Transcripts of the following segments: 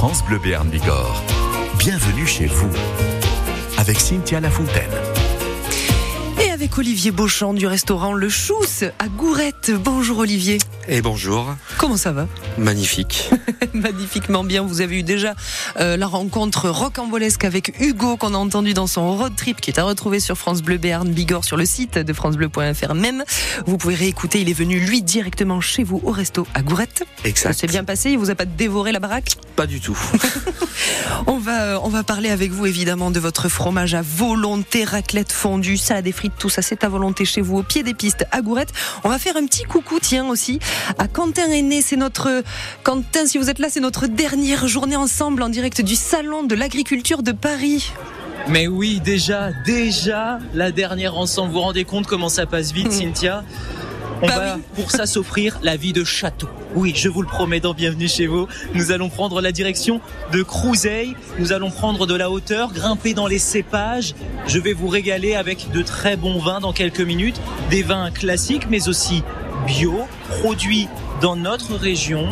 France Bleu Béarn Bigorre. Bienvenue chez vous avec Cynthia Lafontaine avec Olivier Beauchamp du restaurant Le Chousse à Gourette. Bonjour Olivier. Et bonjour. Comment ça va? Magnifique. Magnifiquement bien. Vous avez eu déjà euh, la rencontre rocambolesque avec Hugo qu'on a entendu dans son road trip qui est à retrouver sur France Bleu Béarn Bigorre sur le site de francebleu.fr même. Vous pouvez réécouter. Il est venu lui directement chez vous au resto à Gourette. Exact. Ça s'est bien passé. Il vous a pas dévoré la baraque? Pas du tout. on va on va parler avec vous évidemment de votre fromage à volonté, raclette fondue, salade et frites, tout ça c'est à volonté chez vous au pied des pistes à Gourette. On va faire un petit coucou tiens aussi à Quentin René, c'est notre Quentin si vous êtes là, c'est notre dernière journée ensemble en direct du salon de l'agriculture de Paris. Mais oui, déjà, déjà, la dernière ensemble. Vous vous rendez compte comment ça passe vite, Cynthia? On Bah va oui. pour ça s'offrir la vie de château. Oui, je vous le promets dans Bienvenue chez vous. Nous allons prendre la direction de Crouseille. Nous allons prendre de la hauteur, grimper dans les cépages. Je vais vous régaler avec de très bons vins dans quelques minutes. Des vins classiques, mais aussi bio, produits dans notre région,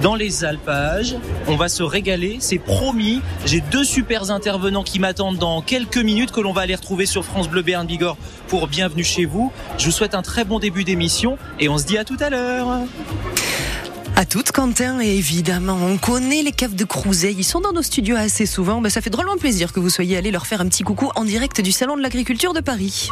dans les alpages. On va se régaler, c'est promis. J'ai deux super intervenants qui m'attendent dans quelques minutes que l'on va aller retrouver sur France Bleu Béarn Bigorre pour Bienvenue chez vous. Je vous souhaite un très bon début d'émission et on se dit à tout à l'heure. À toutes, Quentin, et évidemment, on connaît les caves de Crouseille. Ils sont dans nos studios assez souvent. Ben, ça fait drôlement plaisir que vous soyez allés leur faire un petit coucou en direct du Salon de l'Agriculture de Paris.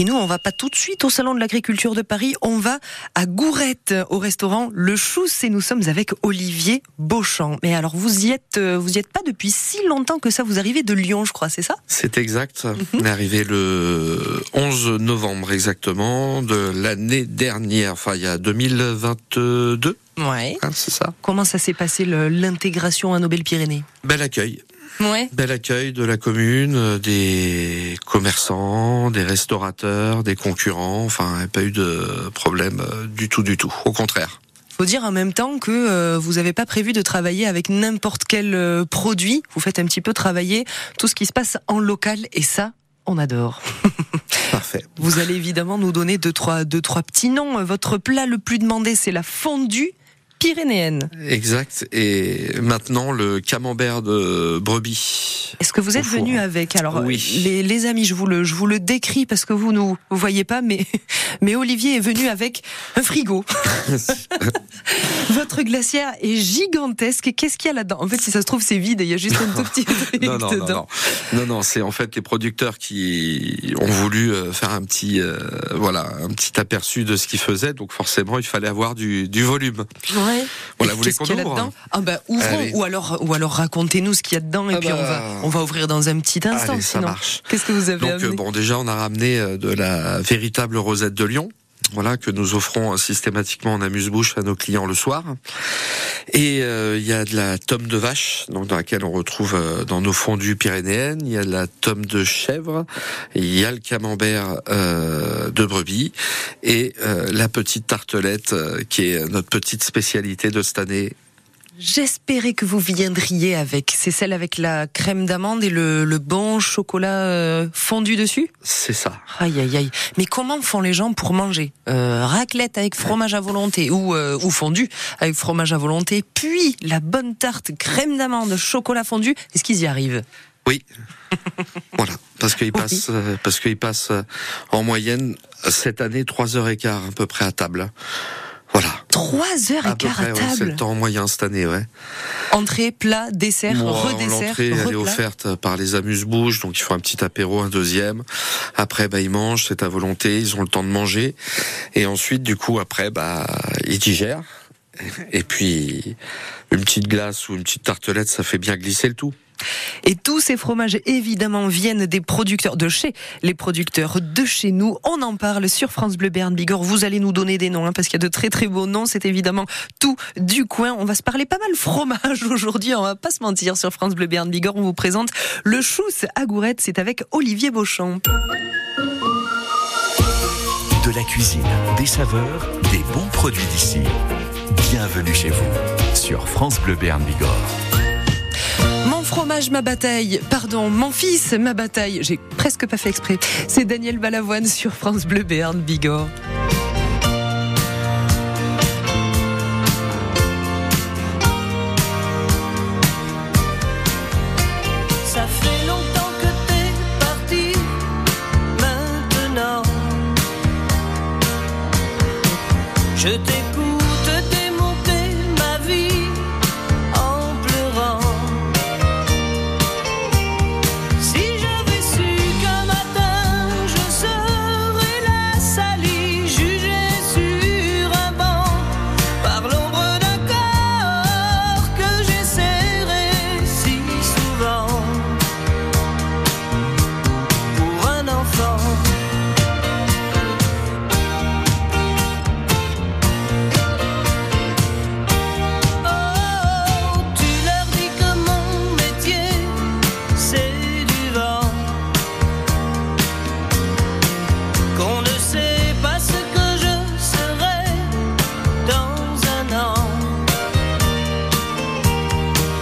Et nous, on va pas tout de suite au Salon de l'Agriculture de Paris, on va à Gourette, au restaurant Le Chousse, et nous sommes avec Olivier Beauchamp. Mais alors, vous y êtes, euh, vous y êtes pas depuis si longtemps que ça, vous arrivez de Lyon, je crois, c'est ça? C'est exact. On est arrivé le 11 novembre exactement de l'année dernière, enfin il y a 2022, Ouais. hein, c'est ça. Comment ça s'est passé l'intégration à Nobel-Pyrénées? Bel accueil. Ouais. Bel accueil de la commune, euh, des commerçants, des restaurateurs, des concurrents. Enfin, pas eu de problème euh, du tout, du tout. Au contraire. Faut dire en même temps que euh, vous n'avez pas prévu de travailler avec n'importe quel euh, produit. Vous faites un petit peu travailler tout ce qui se passe en local et ça, on adore. Parfait. Vous allez évidemment nous donner deux trois, deux, trois petits noms. Votre plat le plus demandé, c'est la fondue pyrénéenne. Exact. Et maintenant, le camembert de brebis. Est-ce que vous êtes venu avec? Alors, Oui. les, les amis, je vous le, je vous le décris parce que vous nous vous voyez pas, mais mais Olivier est venu avec un frigo. Votre glacière est gigantesque. Qu'est-ce qu'il y a là-dedans? En fait, si ça se trouve, c'est vide et il y a juste un tout petit truc non, non, non, dedans. non, non, non, c'est en fait les producteurs qui ont voulu euh, faire un petit, euh, voilà, un petit aperçu de ce qu'ils faisaient. Donc forcément, il fallait avoir du, du volume. Ouais. Voilà, Et vous voulez qu'est-ce qu'on qu'il y a ouvre là-dedans Ah bah ouvrons Allez. ou alors ou alors racontez-nous ce qu'il y a dedans et Ah puis on va bah. on va ouvrir dans un petit instant. Allez, ça sinon. marche. Qu'est-ce que vous avez Donc amené euh, bon, déjà, on a ramené euh, de la véritable rosette de Lyon. Voilà que nous offrons systématiquement en amuse-bouche à nos clients le soir. Et euh, il y a de la tome de vache, donc dans laquelle on retrouve euh, dans nos fondues pyrénéennes. Il y a de la tome de chèvre, il y a le camembert euh, de brebis et euh, la petite tartelette euh, qui est notre petite spécialité de cette année. J'espérais que vous viendriez avec. C'est celle avec la crème d'amande et le, le bon chocolat euh, fondu dessus? C'est ça. Aïe aïe aïe. Mais comment font les gens pour manger? Euh, Raclette avec fromage à volonté ou, euh, ou fondu avec fromage à volonté, puis la bonne tarte crème d'amande, chocolat fondu. Est-ce qu'ils y arrivent? Oui. voilà, parce qu'il passe, euh, parce qu'il passe euh, en moyenne cette année trois heures et quart à peu près à table. Voilà. Trois heures À et quart à ouais, c'est table. le temps moyen cette année, ouais. Entrée, plat, dessert, Bon, redessert, L'entrée, elle est offerte par les amuse-bouches, donc ils font un petit apéro, un deuxième. Après, bah, ils mangent, c'est à volonté, ils ont le temps de manger. Et ensuite, du coup, après, bah, ils digèrent. Et puis, une petite glace ou une petite tartelette, ça fait bien glisser le tout. Et tous ces fromages, évidemment, viennent des producteurs de chez les producteurs de chez nous. On en parle sur France Bleu Berne Bigorre. Vous allez nous donner des noms, hein, parce qu'il y a de très très beaux noms. C'est évidemment tout du coin. On va se parler pas mal fromage aujourd'hui. On va pas se mentir sur France Bleu Berne Bigorre. On vous présente le chousse à Gourette. C'est avec Olivier Beauchamp. De la cuisine, des saveurs, des bons produits d'ici. Bienvenue chez vous sur France Bleu Béarn Bigorre. Fromage, ma bataille. Pardon, mon fils, ma bataille. J'ai presque pas fait exprès. C'est Daniel Balavoine sur France Bleu Béarn Bigorre.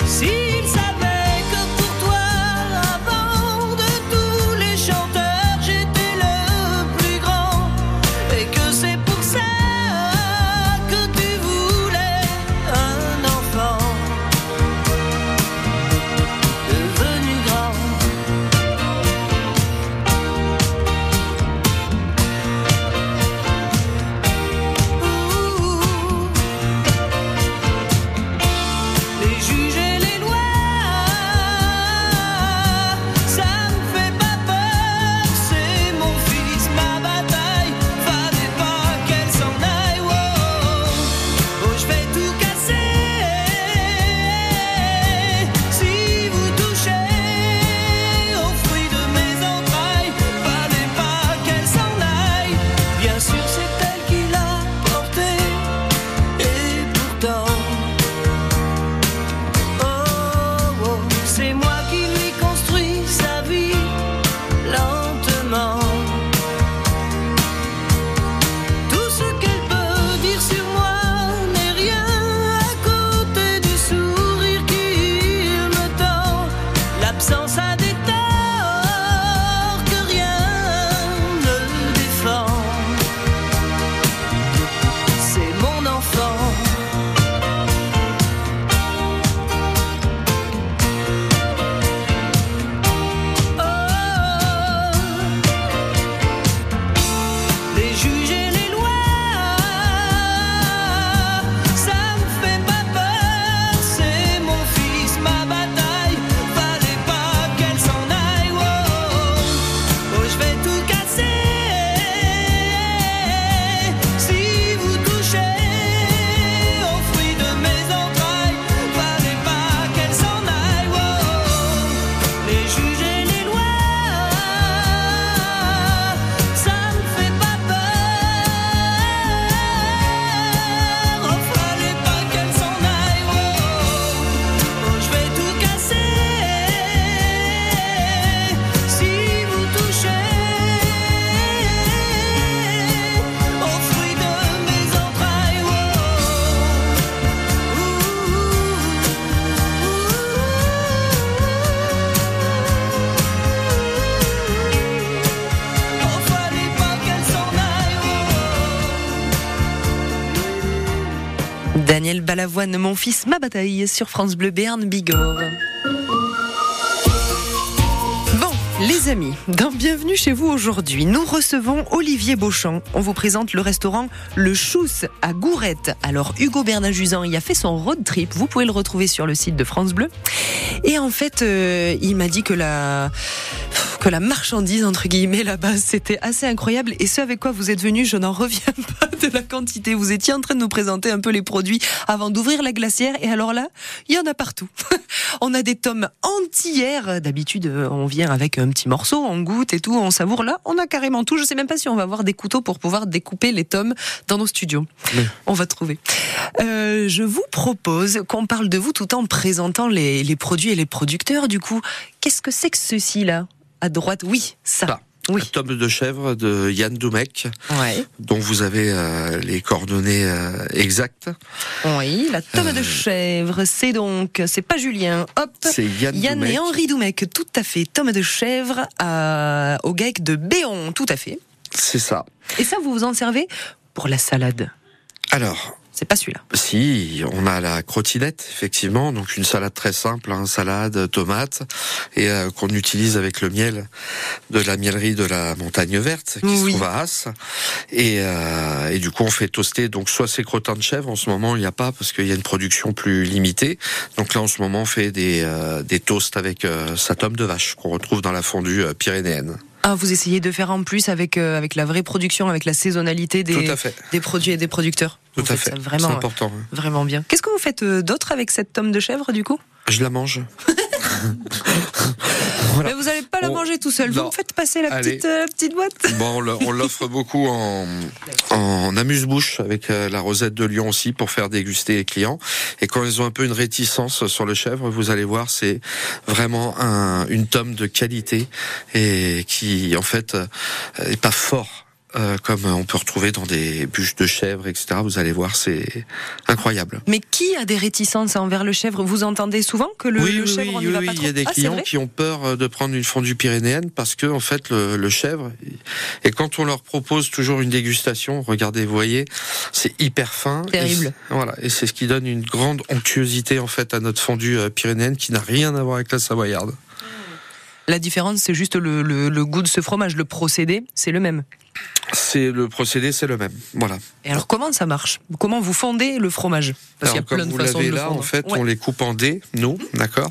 Sí. Mon fils, ma bataille sur France Bleu Béarn Bigorre. Bon, les amis, dans Bienvenue chez vous aujourd'hui, nous recevons Olivier Beauchamp. On vous présente le restaurant Le Chousse à Gourette. Alors, Hugo Bernard-Jusan y a fait son road trip. Vous pouvez le retrouver sur le site de France Bleu. Et en fait, euh, il m'a dit que la, que la marchandise, entre guillemets, là-bas, c'était assez incroyable. Et ce avec quoi vous êtes venu, je n'en reviens pas de la quantité. Vous étiez en train de nous présenter un peu les produits avant d'ouvrir la glacière. Et alors là, il y en a partout. on a des tomes entières. D'habitude, euh, on vient avec un petit morceau, on goûte et tout, on savoure. Là, on a carrément tout. Je sais même pas si on va avoir des couteaux pour pouvoir découper les tomes dans nos studios. On va trouver. Euh, je vous propose qu'on parle de vous tout en présentant les, les produits et les producteurs. Du coup, qu'est-ce que c'est que ceci là À droite, oui, ça. Ça. Oui. Un tome de chèvre de Yann Doumec, Ouais. dont vous avez euh, les coordonnées euh, exactes. Oui, la tome de Euh. chèvre, c'est donc, c'est pas Julien, hop. C'est Yann, Yann Doumec. et Henri Doumec, tout à fait. Tome de chèvre à, au GAEC de Béon, tout à fait. C'est ça. Et ça, vous vous en servez pour la salade? Alors, c'est pas celui-là. Si, on a la crottinette, effectivement, donc une salade très simple, hein, salade, tomate, et euh, qu'on utilise avec le miel de la mielerie de la Montagne Verte, qui Oui. se trouve à As. Et, euh, et du coup, on fait toaster, donc soit ces crottins de chèvre, en ce moment, il n'y a pas, parce qu'il y a une production plus limitée. Donc là, en ce moment, on fait des, euh, des toasts avec euh, sa tome de vache, qu'on retrouve dans la fondue euh, pyrénéenne. Ah, vous essayez de faire en plus avec euh, avec la vraie production, avec la saisonnalité des produits et des producteurs. Tout Vous à fait. Vraiment, euh, important. hein. vraiment bien. Qu'est-ce que vous faites euh, d'autre avec cette tome de chèvre du coup? Je la mange. Mais vous n'allez pas la On- manger tout seul. Vous me faites passer la petite euh, la petite boîte. Bon, on on l'offre beaucoup en, en amuse-bouche avec euh, la rosette de Lyon aussi pour faire déguster les clients. Et quand ils ont un peu une réticence sur le chèvre, vous allez voir, c'est vraiment un, une tome de qualité et qui, en fait, euh, est pas fort. Euh, comme on peut retrouver dans des bûches de chèvre, etc. Vous allez voir, c'est incroyable. Mais qui a des réticences envers le chèvre? Vous entendez souvent que le, oui, le oui, chèvre on oui, y va oui, pas il trop y a des Ah, clients qui ont peur euh, de prendre une fondue pyrénéenne parce que en fait le, le chèvre et quand on leur propose toujours une dégustation, regardez, vous voyez, c'est hyper fin. Terrible. Et voilà, et c'est ce qui donne une grande onctuosité en fait à notre fondue euh, pyrénéenne qui n'a rien à voir avec la savoyarde. La différence, c'est juste le, le- le goût de ce fromage. Le procédé, c'est le même. C'est le procédé, c'est le même. Voilà. Et alors, comment ça marche? Comment vous fondez le fromage? Parce qu'il y a comme plein de vous façons de l'avez le là, fondre. en fait, Ouais. on les coupe en dés, nous, d'accord?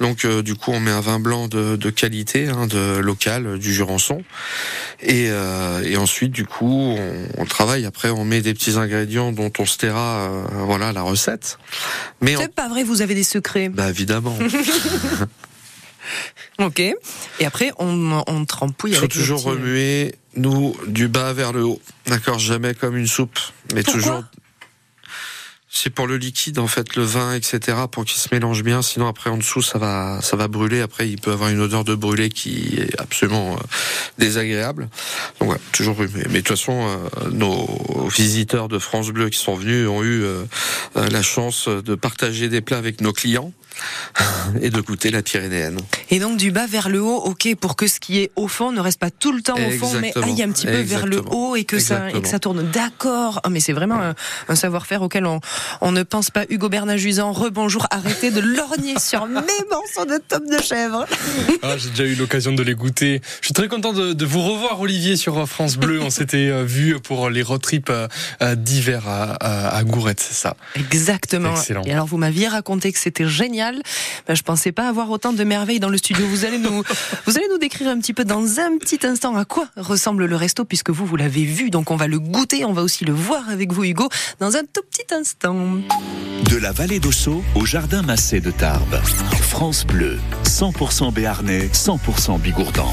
Donc, euh, du coup, on met un vin blanc de, de qualité, hein, de local, euh, du Jurançon, et, euh, et ensuite, du coup, on, on travaille. Après, on met des petits ingrédients dont on se taira, euh, voilà, la recette. Mais C'est pas vrai, vous avez des secrets. bah évidemment, Ok. Et après, on, on trempouille il faut avec toujours petit- remuer nous du bas vers le haut, d'accord. Jamais comme une soupe, mais Pourquoi toujours. C'est pour le liquide en fait, le vin, etc. Pour qu'il se mélange bien. Sinon après en dessous ça va, ça va brûler. Après il peut avoir une odeur de brûlé qui est absolument euh, désagréable. Voilà, toujours remuer. Mais de toute façon, euh, nos visiteurs de France Bleu qui sont venus ont eu euh, euh, la chance de partager des plats avec nos clients et de goûter la pyrénéenne. Et donc du bas vers le haut, ok, pour que ce qui est au fond ne reste pas tout le temps au fond, mais aille un petit peu vers le haut et que ça et que ça tourne. D'accord. Ah, mais c'est vraiment un, un savoir-faire auquel on, on ne pense pas. Hugo Bernard-Juisan, rebonjour. Arrêtez de lorgner sur mes morceaux de top de chèvre. Ah, J'ai déjà eu l'occasion de les goûter. Je suis très content de, de vous revoir, Olivier, sur France Bleu. On s'était euh, vu pour les road trips euh, euh, d'hiver à, à, à Gourette, c'est ça? Exactement. Excellent. Et alors vous m'aviez raconté que c'était génial. Ben, je pensais pas avoir autant de merveilles dans le studio. Vous allez nous, vous allez nous décrire un petit peu dans un petit instant à quoi ressemble le resto puisque vous vous l'avez vu. Donc on va le goûter, on va aussi le voir avec vous Hugo dans un tout petit instant. De la vallée d'Ossau au jardin Massé de Tarbes. France Bleu, 100% béarnais, 100% bigourdan.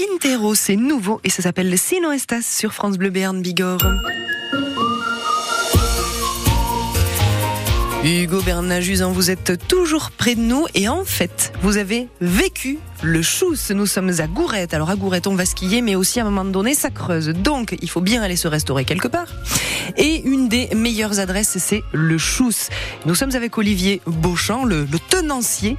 Quintero, c'est nouveau et ça s'appelle Si no estas sur France Bleu Béarn Bigorre. Hugo Bernajuzan, vous êtes toujours près de nous et en fait, vous avez vécu le Chousse. Nous sommes à Gourette. Alors à Gourette, on va skier, mais aussi à un moment donné, ça creuse. Donc, il faut bien aller se restaurer quelque part. Et une des meilleures adresses, c'est le Chousse. Nous sommes avec Olivier Beauchamp, le, tenancier.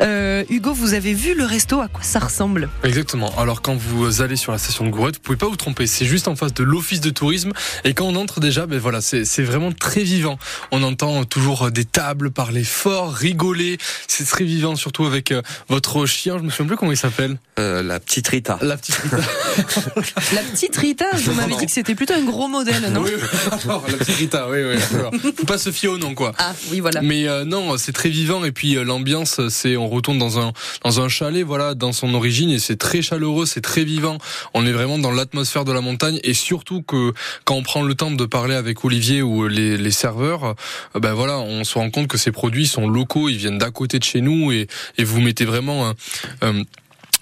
Euh, Hugo, vous avez vu le resto, à quoi ça ressemble? Exactement. Alors quand vous allez sur la station de Gourette, vous pouvez pas vous tromper. C'est juste en face de l'office de tourisme. Et quand on entre déjà, ben voilà, c'est vraiment très vivant. On entend toujours des tables parler fort, rigoler. C'est très vivant, surtout avec euh, votre chien. Souviens plus comment il s'appelle. Euh, la petite Rita. La petite Rita. La petite Rita, vous m'avez dit que c'était plutôt un gros modèle, non oui, oui. Alors, la petite Rita, oui, oui. d'accord. Faut pas se fier au nom, quoi. Ah oui, voilà. Mais euh, non, c'est très vivant et puis euh, l'ambiance, c'est on retourne dans un dans un chalet, voilà, dans son origine et c'est très chaleureux, c'est très vivant. On est vraiment dans l'atmosphère de la montagne et surtout que quand on prend le temps de parler avec Olivier ou les, les serveurs, euh, ben voilà, on se rend compte que ces produits sont locaux, ils viennent d'à côté de chez nous et et vous mettez vraiment un, un,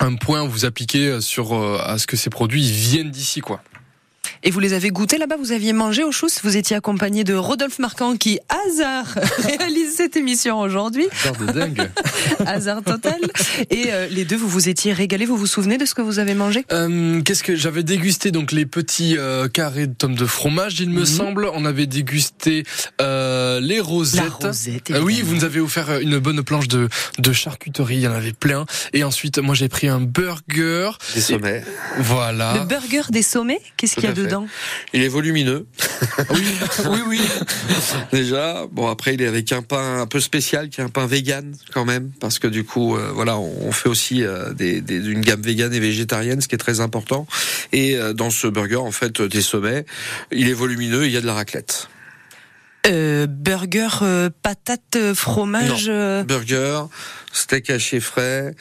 un point, vous appliquez sur euh, à ce que ces produits viennent d'ici, quoi. Et vous les avez goûtés là-bas? Vous aviez mangé au Chousse? Vous étiez accompagné de Rodolphe Marquand qui, hasard, réalise cette émission aujourd'hui. Genre de dingue. hasard total. Et euh, les deux, vous vous étiez régalés. Vous vous souvenez de ce que vous avez mangé? Euh, Qu'est-ce que j'avais dégusté? Donc les petits euh, carrés de tomes de fromage, il me Mhm. semble. On avait dégusté euh, les rosettes. La rosette, Euh, oui, vous nous avez offert une bonne planche de, de charcuterie. Il y en avait plein. Et ensuite, moi, j'ai pris un burger. Des sommets. Voilà. Le burger des sommets, qu'est-ce qu'il y a fait. Dedans Il est volumineux. Oui, oui, oui. Déjà, bon après il est avec un pain un peu spécial, qui est un pain vegan quand même, parce que du coup, euh, voilà, on on fait aussi euh, des, des- une gamme vegan et végétarienne, ce qui est très important. Et euh, dans ce burger, en fait, des sommets, il est volumineux, il y a de la raclette. euh, Burger, euh, patate, fromage. Burger, steak haché frais,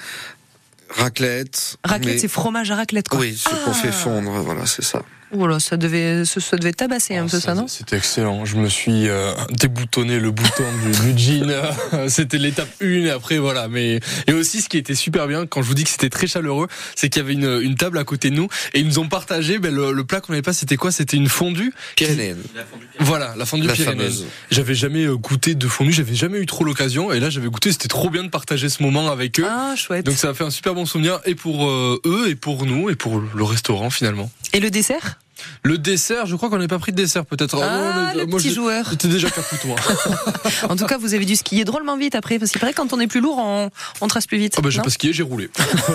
raclette. Raclette, mais- c'est fromage à raclette, quoi. Oui, ce qu'on Ah. fait fondre, voilà, c'est ça. Oh là, ça devait, ça, devait tabasser un Oh, peu ça, non C'était excellent. Je me suis euh, déboutonné le bouton du, du jean. C'était l'étape 1 et après voilà. Mais et aussi ce qui était super bien quand je vous dis que c'était très chaleureux, c'est qu'il y avait une, une table à côté de nous et ils nous ont partagé ben, le, le plat qu'on n'avait pas. C'était quoi? C'était une fondue. Pyrénéenne, Voilà, la fondue la pyrénéenne. fameuse. J'avais jamais euh, goûté de fondue. J'avais jamais eu trop l'occasion et là j'avais goûté. C'était trop bien de partager ce moment avec eux. Ah, chouette. Donc ça a fait un super bon souvenir et pour euh, eux et pour nous et pour le restaurant finalement. Et le dessert? Le dessert, je crois qu'on n'a pas pris de dessert peut-être. Ah, non, le moi, petit joueur. J'étais déjà moi. En tout cas, vous avez dû skier drôlement vite après, parce qu'il paraît que quand on est plus lourd, on, on trace plus vite. Ah bah j'ai pas skié, j'ai roulé.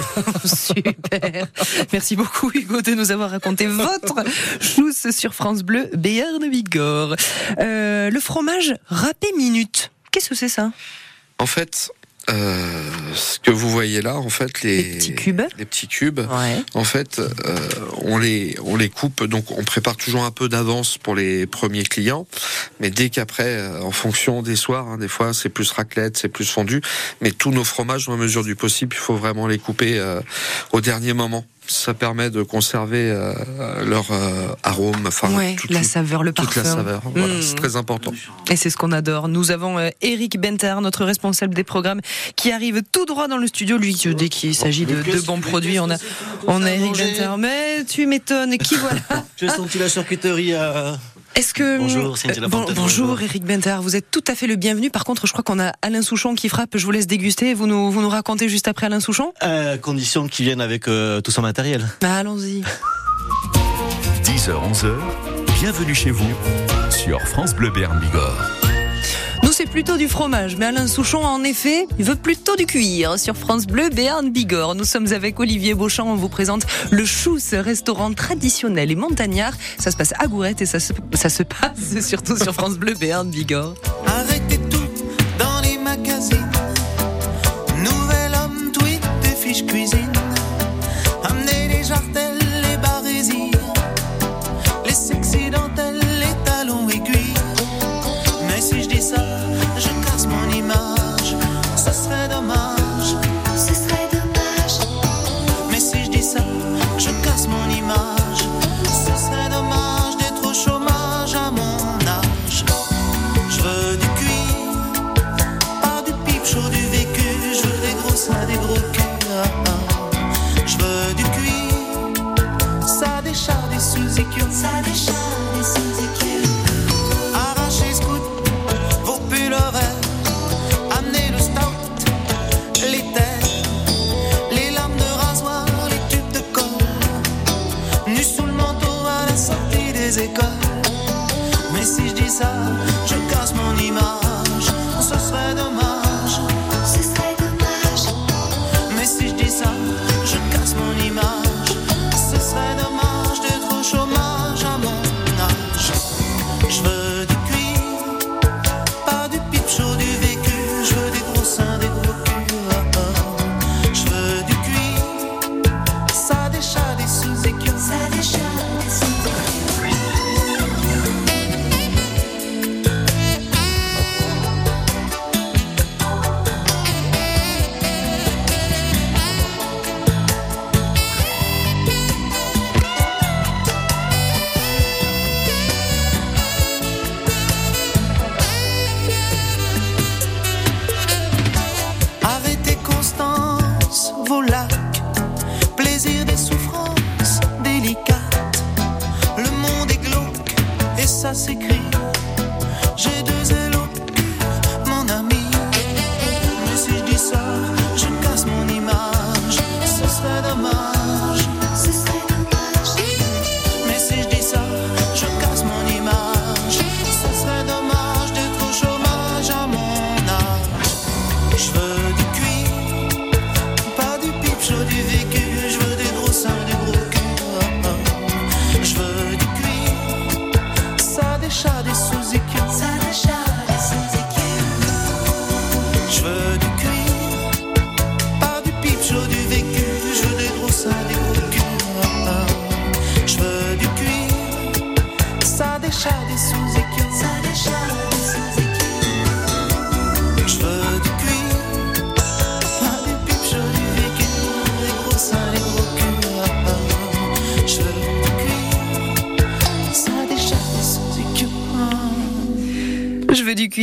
Super. Merci beaucoup Hugo de nous avoir raconté votre chousse sur France Bleu Béarn Bigorre. Euh, le fromage râpé minute. Qu'est-ce que c'est ça? En fait, euh, ce que vous voyez là, en fait, les, Les petits cubes les petits cubes, Ouais. En fait, euh, on les on les coupe, donc on prépare toujours un peu d'avance pour les premiers clients, mais dès qu'après, euh, en fonction des soirs, hein, des fois c'est plus raclette, c'est plus fondu, mais tous nos fromages, dans la mesure du possible, il faut vraiment les couper euh, au dernier moment. Ça permet de conserver euh, leur euh, arôme, enfin Ouais, toute, la toute- saveur, le toute parfum. la saveur. Voilà, c'est très important. Et c'est ce qu'on adore. Nous avons euh, Eric Bentard, notre responsable des programmes, qui arrive tout droit dans le studio. Lui, dès qu'il s'agit de, de bons produits, on a, on a Eric Bentard. Mais tu m'étonnes, qui voilà J'ai senti la charcuterie à, Est-ce que Bonjour, Cynthia Euh, bon- bonjour bonjour. Eric Bentard, vous êtes tout à fait le bienvenu. Par contre, je crois qu'on a Alain Souchon qui frappe. Je vous laisse déguster. Vous nous vous nous racontez juste après Alain Souchon. À Euh, condition qu'ils viennent avec euh, tout son matériel. Bah, allons-y. 10h, 11h, bienvenue chez vous sur France Bleu Béarn Bigorre. Plutôt du fromage, mais Alain Souchon, en effet, il veut plutôt du cuir. Sur France Bleu, Béarn Bigorre. Nous sommes avec Olivier Beauchamp. On vous présente le Chousse, restaurant traditionnel et montagnard. Ça se passe à Gourette et ça se, ça se passe surtout sur France Bleu, Béarn Bigorre. Arrêtez tout dans les magazines. Nouvel homme, tweet des fiches. Sadece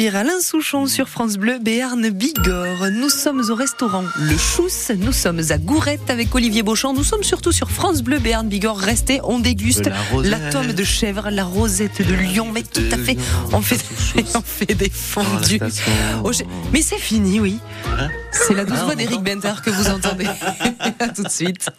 Alain Souchon sur France Bleu, Béarn Bigorre. Nous sommes au restaurant Le Chousse. Nous sommes à Gourette avec Olivier Beauchamp. Nous sommes surtout sur France Bleu, Béarn Bigorre. Restez, on déguste la tome de chèvre, la rosette de lion. Mais tout à fait, on fait, on fait des fondus. Oh, Mais c'est fini, oui. Hein C'est la douce Ah, voix d'Éric entend. Benter que vous entendez. à tout de suite.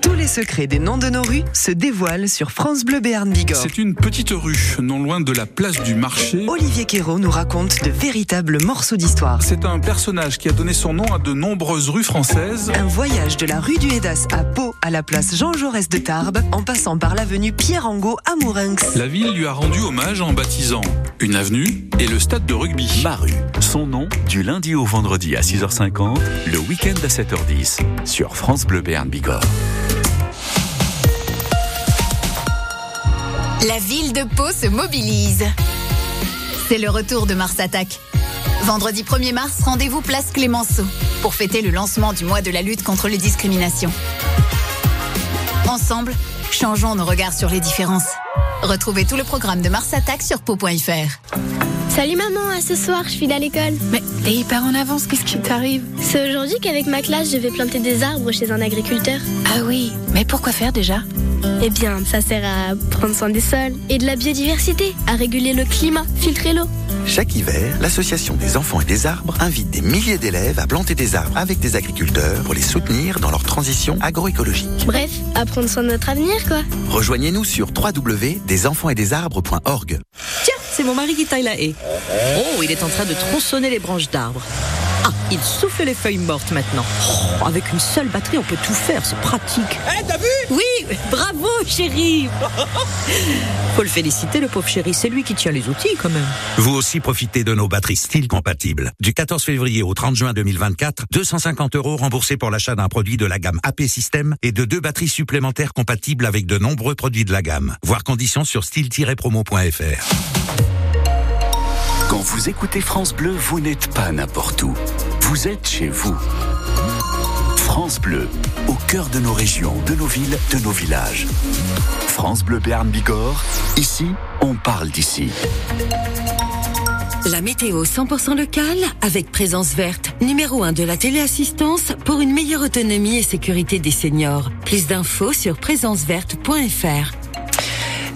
Tous les secrets des noms de nos rues se dévoilent sur France Bleu Béarn Bigorre. C'est une petite rue, non loin de la place du marché. Olivier Quérault nous raconte de véritables morceaux d'histoire. C'est un personnage qui a donné son nom à de nombreuses rues françaises. Un voyage de la rue du Hédas à Pau à la place Jean Jaurès de Tarbes, en passant par l'avenue Pierre Angot à Mourinx. La ville lui a rendu hommage en baptisant une avenue et le stade de rugby. Ma rue, son nom, du lundi au vendredi à 6h50, le week-end à 7h10, sur France Bleu Béarn Bigorre. La ville de Pau se mobilise. C'est le retour de Mars Attack. Vendredi 1er mars, rendez-vous place Clémenceau pour fêter le lancement du mois de la lutte contre les discriminations. Ensemble, changeons nos regards sur les différences. Retrouvez tout le programme de Mars Attack sur pau.fr. Salut maman, à ce soir, je file à l'école. Mais t'es hyper en avance, qu'est-ce qui t'arrive? C'est aujourd'hui qu'avec ma classe, je vais planter des arbres chez un agriculteur. Ah oui, mais pourquoi faire déjà? Eh bien, ça sert à prendre soin des sols et de la biodiversité, à réguler le climat, filtrer l'eau. Chaque hiver, l'Association des enfants et des arbres invite des milliers d'élèves à planter des arbres avec des agriculteurs pour les soutenir dans leur transition agroécologique. Bref, à prendre soin de notre avenir, quoi. Rejoignez-nous sur www.desenfantsетdesarbres.org. Tiens, c'est mon mari qui taille la haie. Oh, il est en train de tronçonner les branches d'arbres. Ah, il souffle les feuilles mortes maintenant. Oh, avec une seule batterie, on peut tout faire, c'est pratique. Eh, t'as vu? Oui, bravo, chéri. Faut le féliciter, le pauvre chéri, c'est lui qui tient les outils quand même. Vous aussi profitez de nos batteries style compatibles. Du 14 février au 30 juin 2024, 250 euros remboursés pour l'achat d'un produit de la gamme AP System et de deux batteries supplémentaires compatibles avec de nombreux produits de la gamme. Voir conditions sur style-promo.fr. Quand vous écoutez France Bleu, vous n'êtes pas n'importe où. Vous êtes chez vous. France Bleu, au cœur de nos régions, de nos villes, de nos villages. France Bleu Béarn Bigorre, ici, on parle d'ici. La météo 100% locale avec Présence Verte, numéro 1 de la téléassistance pour une meilleure autonomie et sécurité des seniors. Plus d'infos sur présenceverte.fr.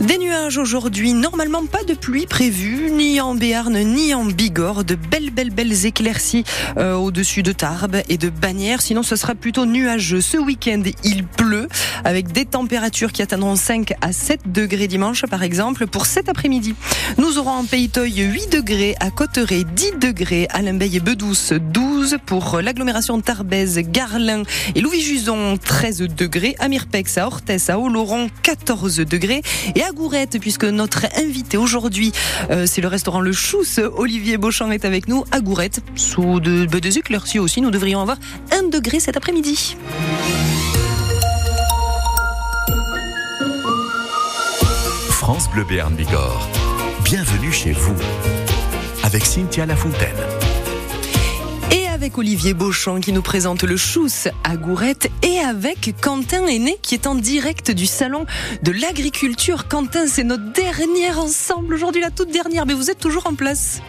Des nuages aujourd'hui, normalement pas de pluie prévue, ni en Béarn, ni en Bigorre. De belles, belles, belles éclaircies euh, au-dessus de Tarbes et de Bagnères. Sinon, ce sera plutôt nuageux. Ce week-end, il pleut, avec des températures qui atteindront 5 à 7 degrés dimanche, par exemple. Pour cet après-midi, nous aurons en Paytoy 8 degrés, à Cotteret 10 degrés, à Limbeil et Bedouce 12. Pour l'agglomération Tarbèze, Garlin et Louis-Juson 13 degrés. À Mirpex, à Orthès, à Oloron 14 degrés. Gourette, puisque notre invité aujourd'hui, euh, c'est le restaurant Le Chousse. Olivier Beauchamp est avec nous à Gourette, sous de, bah, des éclaircies aussi. Nous devrions avoir un degré cet après-midi. France Bleu Béarn Bigorre. Bienvenue chez vous. Avec Cynthia Lafontaine. Avec Olivier Beauchamp qui nous présente le Chousse à Gourette et avec Quentin Aîné qui est en direct du salon de l'agriculture. Quentin, c'est notre dernière ensemble aujourd'hui, la toute dernière, mais vous êtes toujours en place.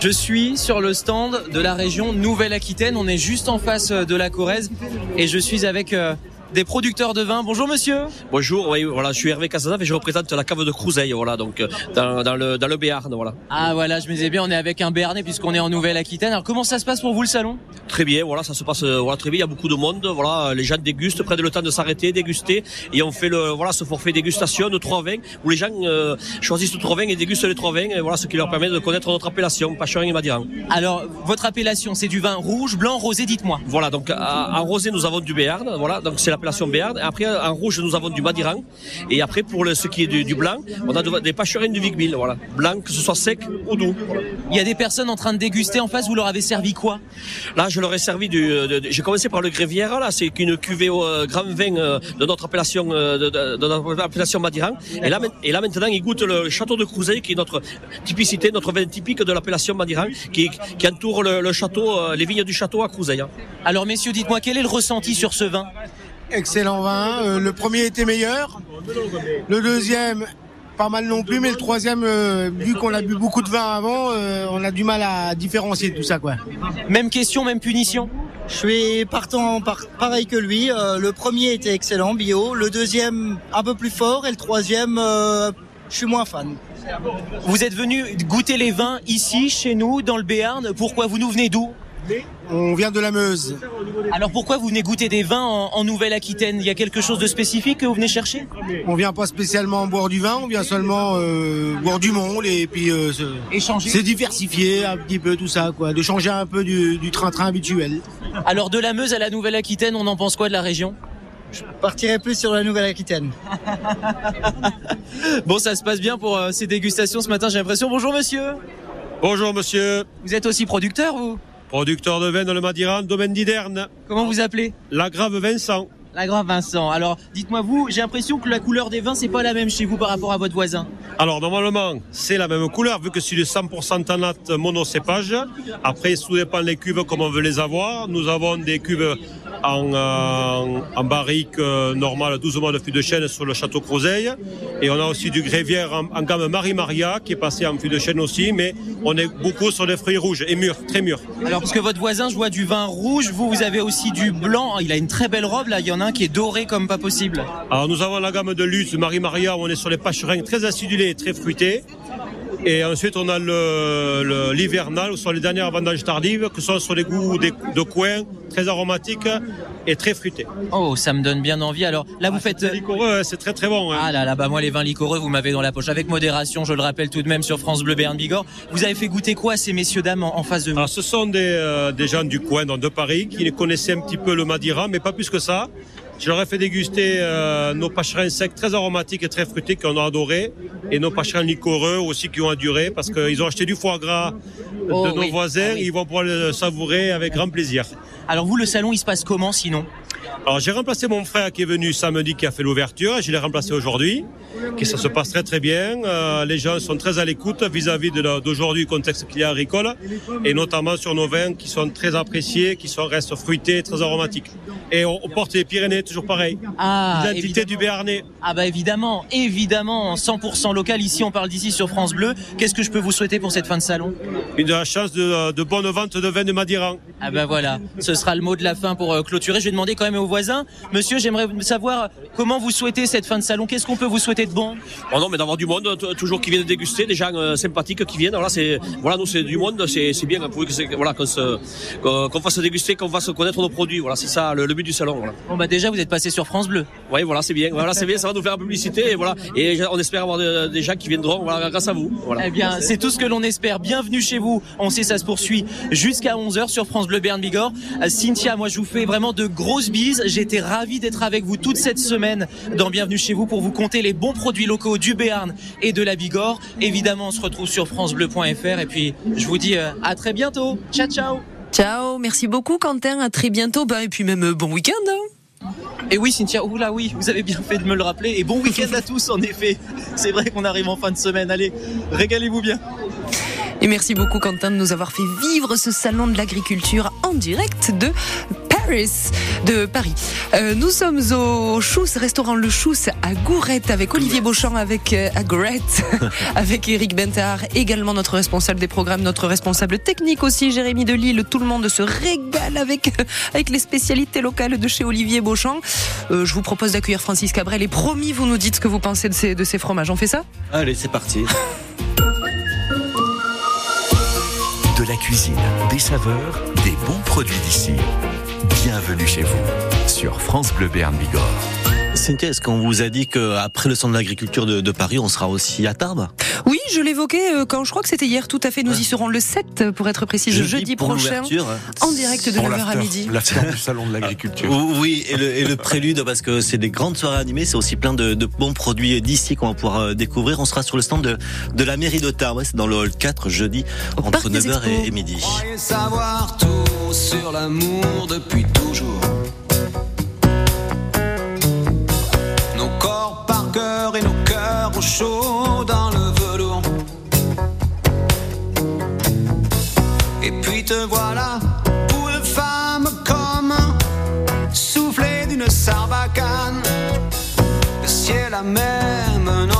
Je suis sur le stand de la région Nouvelle-Aquitaine. On est juste en face de la Corrèze et je suis avec euh, des producteurs de vin. Bonjour monsieur. Bonjour, oui, voilà, je suis Hervé Casanave et je représente la cave de Crouseille, voilà, donc euh, dans, dans le dans le Béarn, voilà. Ah voilà, je me disais bien, on est avec un Béarnais puisqu'on est en Nouvelle-Aquitaine. Alors comment ça se passe pour vous le salon? Très bien, voilà, ça se passe euh, voilà très bien. Il y a beaucoup de monde, voilà, les gens dégustent, prennent le temps de s'arrêter, déguster, et on fait le voilà ce forfait dégustation de trois vins où les gens euh, choisissent trois vins et dégustent les trois vins, et voilà ce qui leur permet de connaître notre appellation, Pacherin et Madiran. Alors votre appellation, c'est du vin rouge, blanc, rosé. Dites-moi. Voilà, donc à- en rosé nous avons du Béarn, voilà, donc c'est l'appellation Béarn. Après en rouge nous avons du Madiran, et après pour le, ce qui est du, du blanc, on a de- des Pacherines du Vigbil, voilà, blanc que ce soit sec ou doux. voilà. Il y a des personnes en train de déguster en face. Vous leur avez servi quoi? Là, je leur ai servi du. de- de- J'ai commencé par le Grévière. Là, c'est une cuvée au euh, grand vin euh, de notre appellation euh, de, notre appellation Madiran. Et là, et là, maintenant, ils goûtent le château de Crouseille, qui est notre typicité, notre vin typique de l'appellation Madiran, qui, qui entoure le, le château, les vignes du château à Crouseille. hein. Alors messieurs, dites-moi quel est le ressenti sur ce vin? Excellent vin. Euh, le premier était meilleur. Le deuxième, pas mal non plus, mais le troisième, euh, vu qu'on a bu beaucoup de vin avant, euh, on a du mal à différencier tout ça, quoi. Même question, même punition? Je suis partant par- pareil que lui. Euh, le premier était excellent, bio. Le deuxième, un peu plus fort. Et le troisième, euh, je suis moins fan. Vous êtes venu goûter les vins ici, chez nous, dans le Béarn. Pourquoi? Vous nous venez d'où? On vient de la Meuse. Alors pourquoi vous venez goûter des vins en, en Nouvelle-Aquitaine? Il y a quelque chose de spécifique que vous venez chercher? On vient pas spécialement boire du vin, on vient seulement euh, boire du monde et puis euh, se- Échanger. c'est diversifier un petit peu tout ça, quoi, de changer un peu du du train-train habituel. Alors de la Meuse à la Nouvelle-Aquitaine, on en pense quoi de la région? Je partirai plus sur la Nouvelle-Aquitaine. Bon, ça se passe bien pour euh, ces dégustations ce matin, j'ai l'impression. Bonjour monsieur. Bonjour monsieur. Vous êtes aussi producteur, vous? Producteur de vin dans le Madiran, domaine d'Hiderne. Comment vous appelez? La Grave Vincent. La Grave Vincent. Alors, dites-moi vous, j'ai l'impression que la couleur des vins, c'est pas la même chez vous par rapport à votre voisin. Alors normalement, c'est la même couleur vu que c'est du 100% tanat monocépage. Après, tout dépend des cuves comme on veut les avoir. Nous avons des cuves en, euh, en barrique euh, normale 12 mois de fût de chêne sur le château Crozeille. Et on a aussi du Grévière en, en gamme Marie-Maria qui est passé en fût de chêne aussi, mais on est beaucoup sur des fruits rouges et mûrs, très mûrs. Alors parce que votre voisin, je vois du vin rouge, vous vous avez aussi du blanc. Il a une très belle robe là. Il y en a un qui est doré comme pas possible. Alors nous avons la gamme de luxe Marie-Maria où on est sur les pâcherins très acidulés et très fruités. Et ensuite on a le- le- l'hivernal où sont les dernières vendanges tardives qui sont sur les goûts des- de coin très aromatiques et très fruités. Oh, ça me donne bien envie. Alors là, vous faites. liquoreux, c'est très très bon. hein. Ah là là, bah moi les vins liquoreux, vous m'avez dans la poche. Avec modération, je le rappelle tout de même sur France Bleu Béarn Bigorre. Vous avez fait goûter quoi à ces messieurs dames en, en face de vous? Alors, ce sont des, euh, des gens du coin, donc de Paris, qui connaissaient un petit peu le Madeira, mais pas plus que ça. Je leur ai fait déguster euh, nos pâcherins secs très aromatiques et très fruités qu'on a adoré, et nos pâcherins liquoreux aussi qui ont enduré, parce qu'ils ont acheté du foie gras Oh de nos oui. voisins, Ah oui. ils vont pouvoir le savourer avec grand plaisir. Alors vous, le salon, il se passe comment sinon? Alors j'ai remplacé mon frère qui est venu samedi, qui a fait l'ouverture. Je l'ai remplacé aujourd'hui. Que ça se passe très très bien. Euh, les gens sont très à l'écoute vis-à-vis d'aujourd'hui, contexte qu'il y a agricole, et notamment sur nos vins qui sont très appréciés, qui sont restent fruités, très aromatiques. Et on, on porte les Pyrénées, toujours pareil. Ah, L'identité du Béarnais. Ah bah évidemment, évidemment, 100% local. Ici, on parle d'ici sur France Bleu. Qu'est-ce que je peux vous souhaiter pour cette fin de salon? Une de la chance de, de bonne vente de vins de Madiran. Ah bah voilà, ce sera le mot de la fin pour euh, clôturer. Je vais demander quand même aux voisins. Monsieur, j'aimerais savoir comment vous souhaitez cette fin de salon. Qu'est-ce qu'on peut vous souhaiter de bon? Oh non, mais d'avoir du monde, toujours qui viennent déguster, des gens euh, sympathiques qui viennent. Voilà, c'est, voilà, nous c'est du monde, c'est, c'est bien pour que voilà, qu'on, se, qu'on, qu'on fasse déguster, qu'on fasse connaître nos produits. Voilà, c'est ça le, le but du salon. Voilà. Bon bah déjà, vous êtes passé sur France Bleu. Oui, voilà, c'est bien. Voilà, c'est bien, ça va nous faire la publicité. Et voilà, et on espère avoir de- des gens qui viendront, voilà, grâce à vous. Voilà. Eh bien, c'est tout ce que l'on espère. Bienvenue chez vous. On sait, ça se poursuit jusqu'à 11h sur France Bleu Berne Bigorre. Euh, Cynthia, moi, je vous fais vraiment de grosses bises. J'étais ravi d'être avec vous toute cette semaine dans Bienvenue chez vous pour vous compter les bons produits locaux du Béarn et de la Bigorre. Évidemment, on se retrouve sur FranceBleu.fr et puis je vous dis euh, à très bientôt. Ciao, ciao. Ciao, merci beaucoup Quentin, à très bientôt. Bah, et puis même euh, bon week-end. hein. Et oui, Cynthia, oula oui, vous avez bien fait de me le rappeler. Et bon week-end à tous, en effet. C'est vrai qu'on arrive en fin de semaine. Allez, régalez-vous bien. Et merci beaucoup Quentin de nous avoir fait vivre ce salon de l'agriculture en direct de Paris, de Paris. Euh, nous sommes au Chousse, restaurant Le Chousse à Gourette avec Olivier Beauchamp, avec euh, à Gourette, avec Eric Bentard, également notre responsable des programmes, notre responsable technique aussi, Jérémy Delille. Tout le monde se régale avec avec les spécialités locales de chez Olivier Beauchamp. Euh, je vous propose d'accueillir Francis Cabrel et promis, vous nous dites ce que vous pensez de ces de ces fromages. On fait ça? Allez, c'est parti. De la cuisine, des saveurs, des bons produits d'ici. Bienvenue chez vous sur France Bleu Béarn Bigorre. Cynthia, est-ce qu'on vous a dit qu'après le centre de l'agriculture de, de Paris, on sera aussi à Tarbes? Oui, je l'évoquais euh, quand je crois que c'était hier, tout à fait. Nous y serons le 7 pour être précis, jeudi, Jeudi prochain, en direct de Pour 9h à midi. L'after du salon de l'agriculture. Oui, et le, et le prélude, parce que c'est des grandes soirées animées, c'est aussi plein de, de bons produits d'ici qu'on va pouvoir euh, découvrir. On sera sur le stand de, de la mairie de Tarbes, c'est dans le hall 4, jeudi, entre Parc des 9h Expos. et, et midi. croyez savoir tout sur l'amour depuis toujours. Nos corps par cœur et nos cœurs au chaud dans le velours. Et puis te voilà pour une femme comme soufflé d'une sarbacane. Le ciel a même un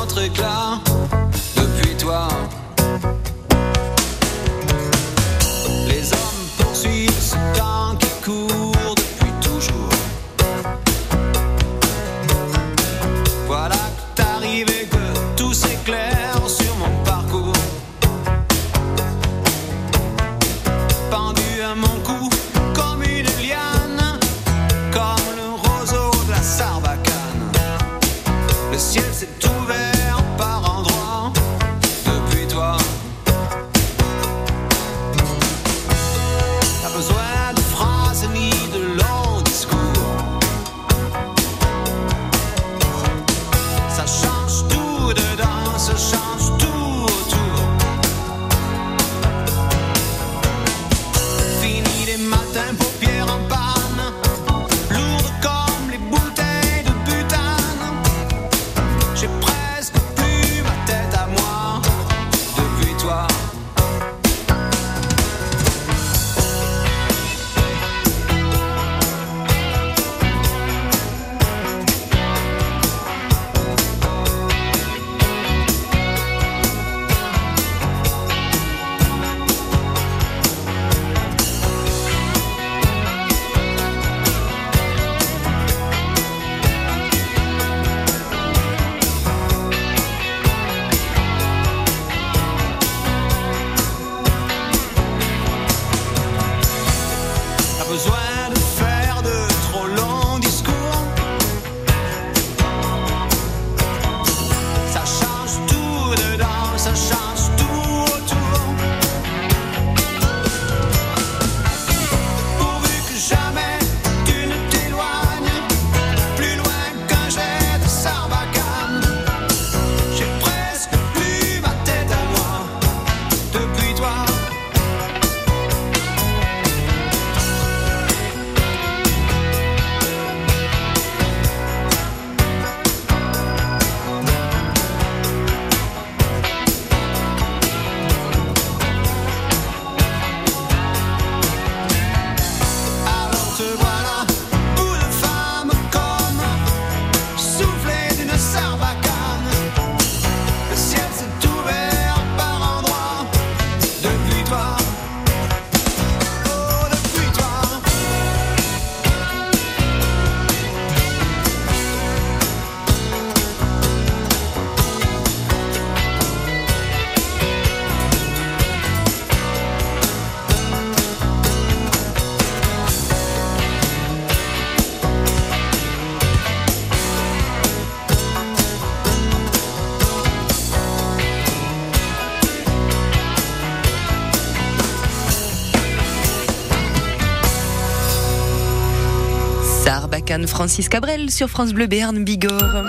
Anne-Francis Cabrel sur France Bleu Béarn Bigorre.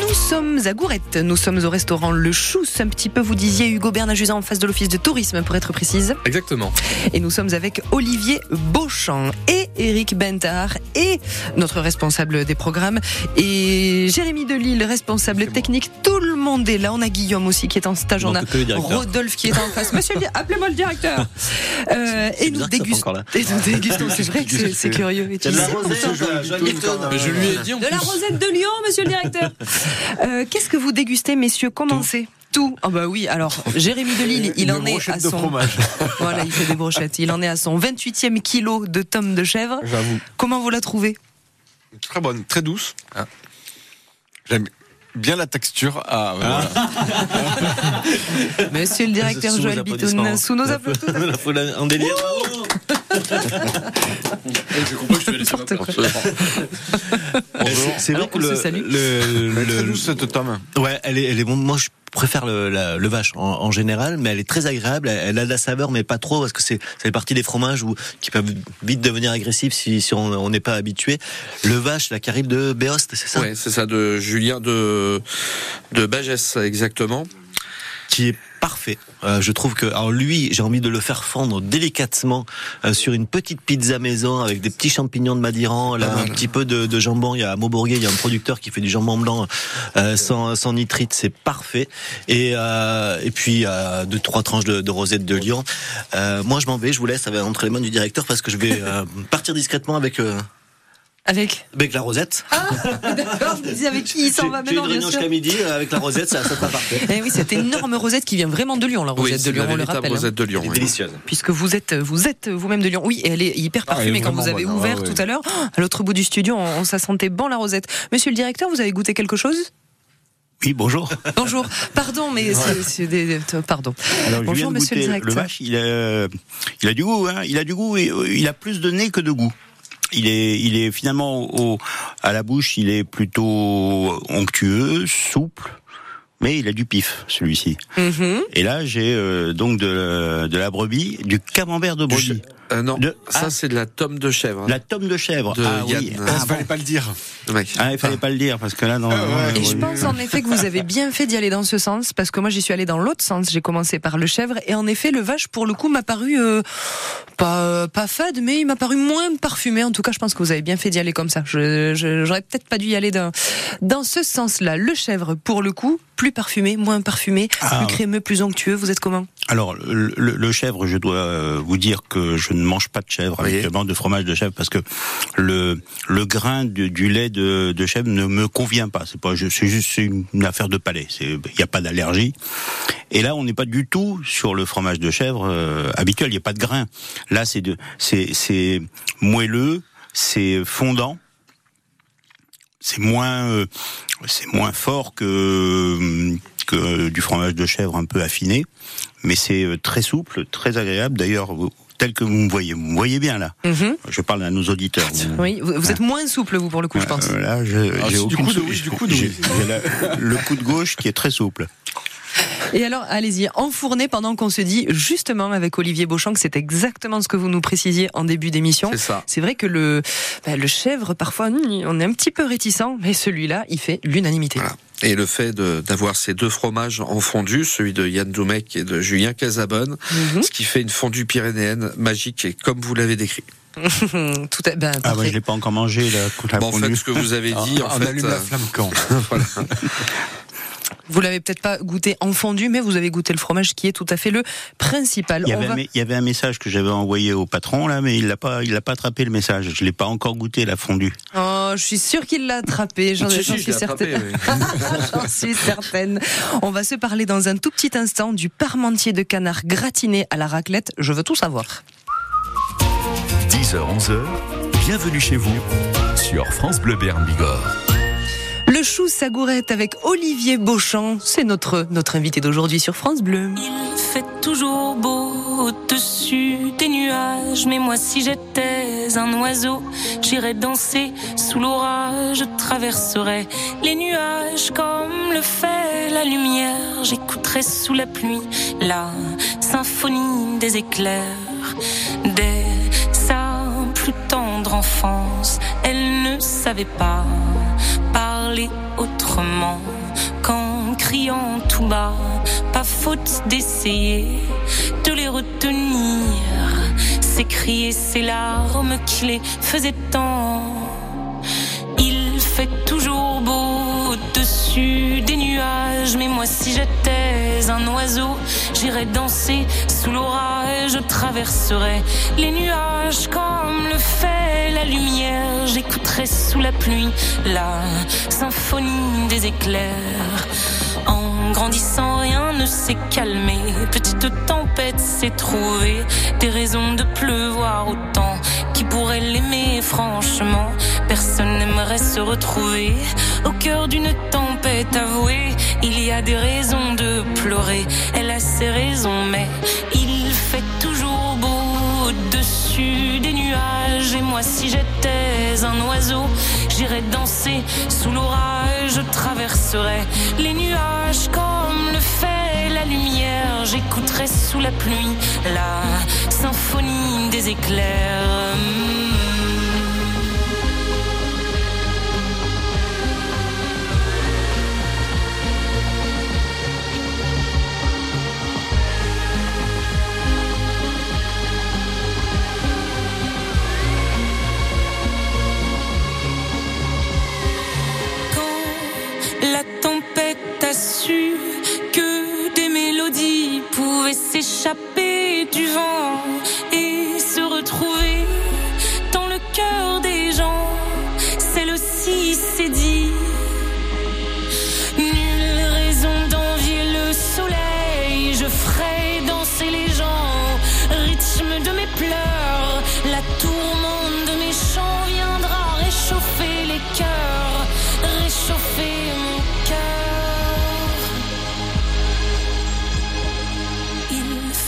Nous sommes à Gourette, nous sommes au restaurant Le Chousse, un petit peu vous disiez Hugo Bernajuzan en face de l'office de tourisme pour être précise. Exactement. Et nous sommes avec Olivier Beauchamp et Eric Bentard et notre responsable des programmes et Jérémy Delille, responsable technique. Tout le monde est là. On a Guillaume aussi qui est en stage. On a. Rodolphe qui est en face. Monsieur, appelez-moi le directeur. Euh, et, nous dégustons. encore là. et nous dégustons. C'est vrai que c'est- curieux. Et tu de la sais rosette, je lui ai dit de la plus. rosette de Lyon, monsieur le directeur. Euh, Qu'est-ce que vous dégustez, messieurs? Commencez. Tout. Ah bah oui, alors Jérémy Delille, il Une en est à de son fromage. Voilà, il fait des brochettes. Il en est à son 28e kilo de tomme de chèvre. J'avoue. Comment vous la trouvez? Très bonne, très douce. J'aime bien la texture. Ah, voilà. Monsieur le directeur Sous nos Joël Bitoun, applaudissements. sous nos applaudissements. La foule en délire. J'ai compris que je vais laisser ma place. C'est- C'est vrai que le, salue. le, le- douce cette tome. ouais, elle est, elle est bon. Moi, je préfère le, la- le vache en, en général, mais elle est très agréable. Elle, elle a de la saveur, mais pas trop, parce que c'est, ça fait partie des fromages où, qui peuvent vite devenir agressifs si, si on n'est pas habitué. Le vache, la arrive de Béost, c'est ça? Ouais, c'est ça, de Julien de, de Bagès, exactement. Qui est parfait. Euh, je trouve que, alors lui, j'ai envie de le faire fondre délicatement euh, sur une petite pizza maison avec des petits champignons de Madiran, là, un petit peu de, de jambon. Il y a à Maubourguet, il y a un producteur qui fait du jambon blanc euh, sans, sans nitrite, c'est parfait. Et, euh, et puis euh, deux trois tranches de, de rosette de Lyon. Euh, moi, je m'en vais, je vous laisse entre les mains du directeur parce que je vais euh, partir discrètement avec Avec avec la rosette. D'accord, je me disais avec qui il s'en va J'ai une maintenant, réunion sûr. jusqu'à midi euh, avec la rosette, ça, ça sera parfait. Eh oui, cette énorme rosette qui vient vraiment de Lyon, la rosette de Lyon, la on le rappelle. hein. rosette de Lyon. oui. Délicieuse. Puisque vous êtes, vous êtes vous-même de Lyon. Oui, et elle est hyper Ah, elle est parfumée quand vous avez bonne, ouvert ah, tout à l'heure. À l'autre bout du studio, on, on- ça sentait bon la rosette. Monsieur le directeur, vous avez goûté quelque chose? Oui, bonjour. Bonjour. Pardon, mais c'est- c'est des, pardon. Alors, je viens Bonjour, monsieur le directeur. vache, il a, il a du goût, hein. Il a du goût et euh, il a plus de nez que de goût. Il est, il est finalement au, à la bouche, il est plutôt onctueux, souple, mais il a du pif, celui-ci. Mhm. Et là, j'ai euh, donc de, de la brebis, du camembert de brebis. Euh, non, De- ça ah. c'est de la tome de chèvre. La tome de chèvre. De ah oui. Ah, Il fallait pas le dire. Mec. Ah, il fallait pas le dire parce que là, non. Et je pense en effet que vous avez bien fait d'y aller dans ce sens, parce que moi j'y suis allée dans l'autre sens. J'ai commencé par le chèvre, et en effet le vache pour le coup m'a paru euh, pas pas fade, mais il m'a paru moins parfumé. En tout cas, je pense que vous avez bien fait d'y aller comme ça. Je j'aurais peut-être pas dû y aller dans dans ce sens-là. Le chèvre pour le coup plus parfumé, moins parfumé, Ah. plus crémeux, plus onctueux. Vous êtes comment? Alors, le, le- chèvre, je dois euh, vous dire que je ne mange pas de chèvre, Oui. habituellement de fromage de chèvre, parce que le, le grain du, du lait de, de chèvre ne me convient pas. C'est pas, c'est juste une, affaire de palais. C'est- Il n'y a pas d'allergie. Et là, on n'est pas du tout sur le fromage de chèvre euh, habituel. Il n'y a pas de grain. Là, c'est de, c'est, c'est moelleux, c'est fondant. C'est moins, euh, c'est moins fort que que du fromage de chèvre un peu affiné, mais c'est euh, très souple, très agréable. D'ailleurs, tel que vous me voyez, vous me voyez bien là. Mhm. Je parle à nos auditeurs. Vous- Oui, vous, vous êtes moins souple vous pour le coup, je pense. Euh, là, Ah, j'ai du aucune oui, du oui. la- le coup de gauche qui est très souple. Et alors, allez-y, enfournez pendant qu'on se dit justement avec Olivier Beauchamp que c'est exactement ce que vous nous précisiez en début d'émission. C'est ça. C'est vrai que le, bah, le chèvre, parfois, on est un petit peu réticent, mais celui-là, il fait l'unanimité. Voilà. Et le fait de- d'avoir ces deux fromages en fondu, celui de Yann Doumec et de Julien Casabonne, Mhm. ce qui fait une fondue pyrénéenne magique et comme vous l'avez décrit. Tout est, ben, Ah ouais, je l'ai pas encore mangé la, la Bon, en fondue. fait, ce que vous avez dit, en On fait, allume la euh, flamme quand voilà. Vous l'avez peut-être pas goûté en fondu, mais vous avez goûté le fromage qui est tout à fait le principal. Il y, avait va- un, il y avait un message que j'avais envoyé au patron là, mais il l'a pas, il l'a pas attrapé le message. Je l'ai pas encore goûté la fondue. Oh, je suis sûre qu'il l'a attrapé, j'en Si, je suis attrapé, certaine. oui. J'en suis certaine. On va se parler dans un tout petit instant du parmentier de canard gratiné à la raclette. Je veux tout savoir. 10h, 11h, bienvenue chez vous sur France Bleu Béarn Bigorre. Le chou sagourette avec Olivier Beauchamp, c'est notre, notre invité d'aujourd'hui sur France Bleu. Il fait toujours beau au-dessus des nuages, mais moi si j'étais un oiseau, j'irais danser sous l'orage, je traverserais les nuages comme le fait la lumière, j'écouterais sous la pluie la symphonie des éclairs, des simples tendre enfance, elle ne savait pas autrement qu'en criant tout bas. Pas faute d'essayer de les retenir. Et ces larmes qui les faisaient tant. Il fait toujours beau des nuages, mais moi si j'étais un oiseau, j'irais danser sous l'orage, je traverserais les nuages comme le fait la lumière, j'écouterais sous la pluie la symphonie des éclairs. En grandissant, rien ne s'est calmé. Petite tempête s'est trouvée. Des raisons de pleuvoir autant. Qui pourrait l'aimer, franchement Personne n'aimerait se retrouver au cœur d'une tempête avouée. Il y a des raisons de pleurer. Elle a ses raisons, mais il fait toujours beau au-dessus des nuages. Et moi, si j'étais un oiseau, j'irais danser sous l'orage. Je traverserais les nuages comme le fait la lumière. J'écouterais sous la pluie la symphonie des éclairs. Que des mélodies pouvaient s'échapper du vent et se retrouver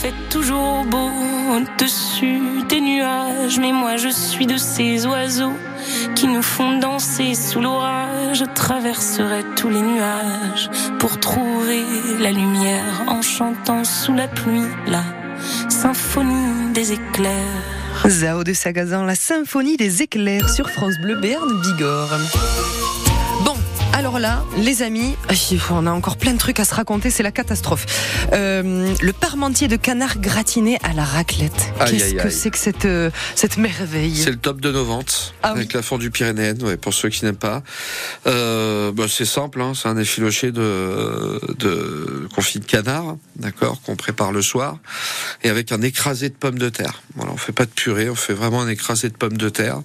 fait toujours beau au-dessus des nuages, mais moi je suis de ces oiseaux qui nous font danser sous l'orage. Je traverserai tous les nuages pour trouver la lumière en chantant sous la pluie la symphonie des éclairs. Zao de Sagazan, la symphonie des éclairs sur France Bleu Berne Bigorre. Alors là, les amis, on a encore plein de trucs à se raconter, c'est la catastrophe. Euh, le parmentier de canard gratiné à la raclette. Qu'est-ce que c'est que cette, euh, cette merveille C'est le top de nos ventes Ah oui. avec la fondue pyrénéenne, ouais, pour ceux qui n'aiment pas. Euh, bah, c'est simple, hein, c'est un effiloché de, de confit de canard, d'accord, qu'on prépare le soir, et avec un écrasé de pommes de terre. Voilà, on fait pas de purée, on fait vraiment un écrasé de pommes de terre.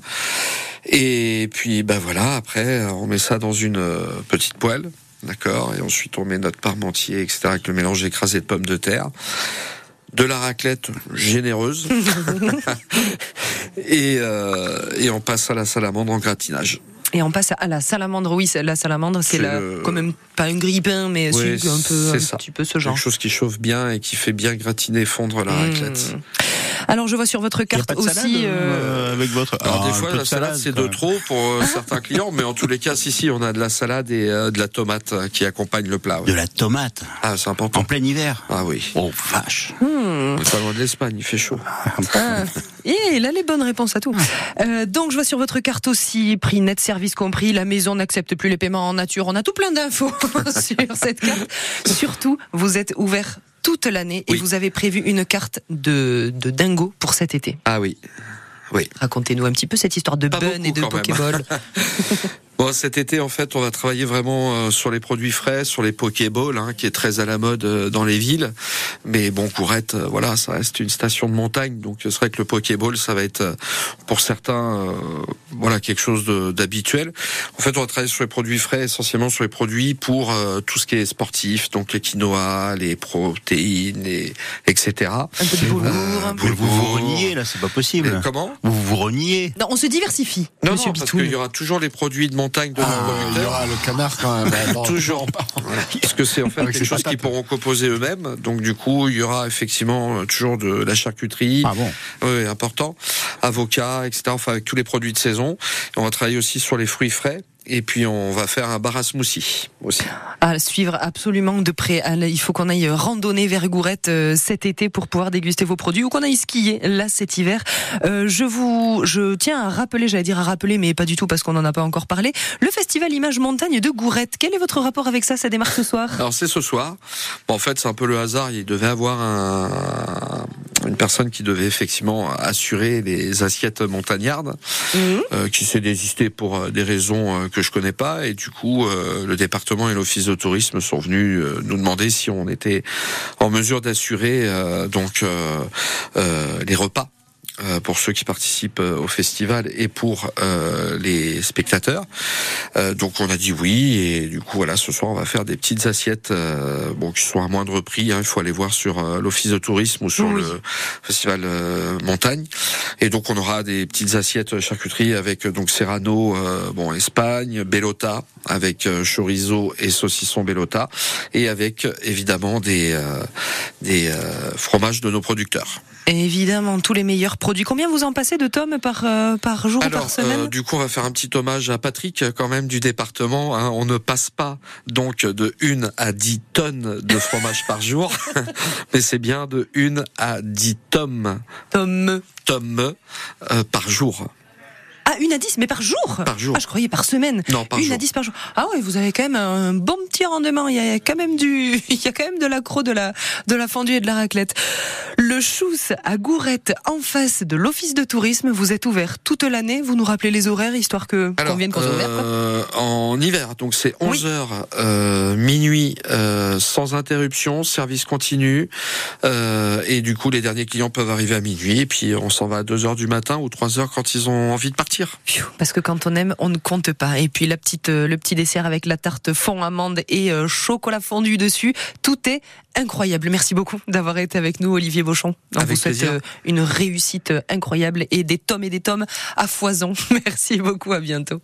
Et puis, bah voilà, après, on met ça dans une euh, petite poêle, d'accord, et ensuite on met notre parmentier, etc., avec le mélange écrasé de pommes de terre. De la raclette généreuse. et, euh, et on passe à la salamandre en gratinage. Et on passe à la salamandre. Oui, c'est- la salamandre, c'est C'est la- le- quand même pas un grille-pain, mais un peu, un ça. petit peu ce genre. Quelque chose qui chauffe bien et qui fait bien gratiner, fondre la Mmh. raclette. Alors, je vois sur votre carte salade, aussi. euh, euh, avec votre. Alors Ah, des fois la de salade, salade, c'est de trop pour euh, certains clients, mais en tous les cas, si si, on a de la salade et euh, de la tomate qui accompagne le plat. ouais. De la tomate. Ah, c'est important. En plein hiver. Ah oui. Oh vache. hmm. On est pas loin de l'Espagne, il fait chaud. Ah, et il a les bonnes réponses à tout. Euh, donc, je vois sur votre carte aussi, prix net, service compris, la maison n'accepte plus les paiements en nature. On a tout plein d'infos sur cette carte. Surtout, vous êtes ouvert toute l'année et Oui. vous avez prévu une carte de, de dingo pour cet été. Ah oui. Oui. Racontez-nous un petit peu cette histoire de bun et de pokéball. Bon, cet été, en fait, on va travailler vraiment euh, sur les produits frais, sur les Pokéballs, hein, qui est très à la mode euh, dans les villes. Mais bon, Courette, euh, voilà, ça reste une station de montagne, donc c'est vrai que le Pokéball, ça va être euh, pour certains, euh, voilà, quelque chose de- d'habituel. En fait, on va travailler sur les produits frais, essentiellement sur les produits pour euh, tout ce qui est sportif, donc les quinoa, les protéines, et, etc. Un peu de boulgour. Vous vous, vous reniez là, c'est pas possible. Et comment? Vous vous reniez. Non, on se diversifie, Non, non, parce qu'il y aura toujours les produits de montagne de Ah, il y aura le canard quand même. Attends. Toujours. Parce que c'est en fait quelque chose qu'ils pourront composer eux-mêmes. Donc du coup, il y aura effectivement euh, toujours de la charcuterie. Ah bon. Oui, important. Avocats, etc. Enfin, avec tous les produits de saison. Et on va travailler aussi sur les fruits frais. Et puis on va faire un bar à smoothie aussi. À suivre absolument de près. Il faut qu'on aille randonner vers Gourette euh, cet été pour pouvoir déguster vos produits ou qu'on aille skier là cet hiver. Euh, je vous, je tiens à rappeler, j'allais dire à rappeler, mais pas du tout parce qu'on n'en a pas encore parlé. Le festival Image Montagne de Gourette. Quel est votre rapport avec ça? Ça démarre ce soir? Alors c'est ce soir. Bon, en fait, c'est un peu le hasard. Il devait avoir un, une personne qui devait effectivement assurer les assiettes montagnardes, euh, qui s'est désisté pour euh, des raisons euh, que je connais pas, et du coup, euh, le département et l'office de tourisme sont venus nous demander si on était en mesure d'assurer euh, donc euh, euh, les repas pour ceux qui participent euh, au festival et pour euh, les spectateurs. Euh, donc on a dit oui et du coup voilà ce soir on va faire des petites assiettes euh, bon qui sont à moindre prix. Hein, il faut aller voir sur euh, l'office de tourisme ou sur le festival euh, montagne. Et donc on aura des petites assiettes charcuterie avec euh, donc Serrano euh, bon Espagne, Bellota avec euh, chorizo et saucisson Bellota et avec euh, évidemment des euh, des euh, fromages de nos producteurs. Évidemment, tous les meilleurs produits. Combien vous en passez de tomes par, euh, par jour ou par semaine euh, du coup, on va faire un petit hommage à Patrick, euh, quand même, du département. hein. On ne passe pas donc de 1 à 10 tonnes de fromage par jour, mais c'est bien de 1 à 10 tomes. Tomes. Tomes euh, par jour. Ah, une à 10, mais par jour Par jour. Ah, je croyais par semaine. Non, par une jour. à 10 par jour. Ah ouais, vous avez quand même un bon petit rendement. Il y a quand même du, il y a quand même de l'accro, de la, de la fondue et de la raclette. Le Chousse à Gourette, en face de l'office de tourisme. Vous êtes ouvert toute l'année. Vous nous rappelez les horaires, histoire que, qu'on vienne qu'on soit ouvert. Euh, en hiver, donc c'est 11 heures euh, minuit euh, sans interruption, service continu, euh, et du coup les derniers clients peuvent arriver à minuit, et puis on s'en va à 2 heures du matin ou 3 heures quand ils ont envie de partir. Parce que quand on aime, on ne compte pas. Et puis la petite, euh, le petit dessert avec la tarte fond amande et euh, chocolat fondu dessus, tout est incroyable. Merci beaucoup d'avoir été avec nous, Olivier Beauchamp. On Avec vous souhaite plaisir. euh, une réussite incroyable et des tomes et des tomes à foison. Merci beaucoup, à bientôt.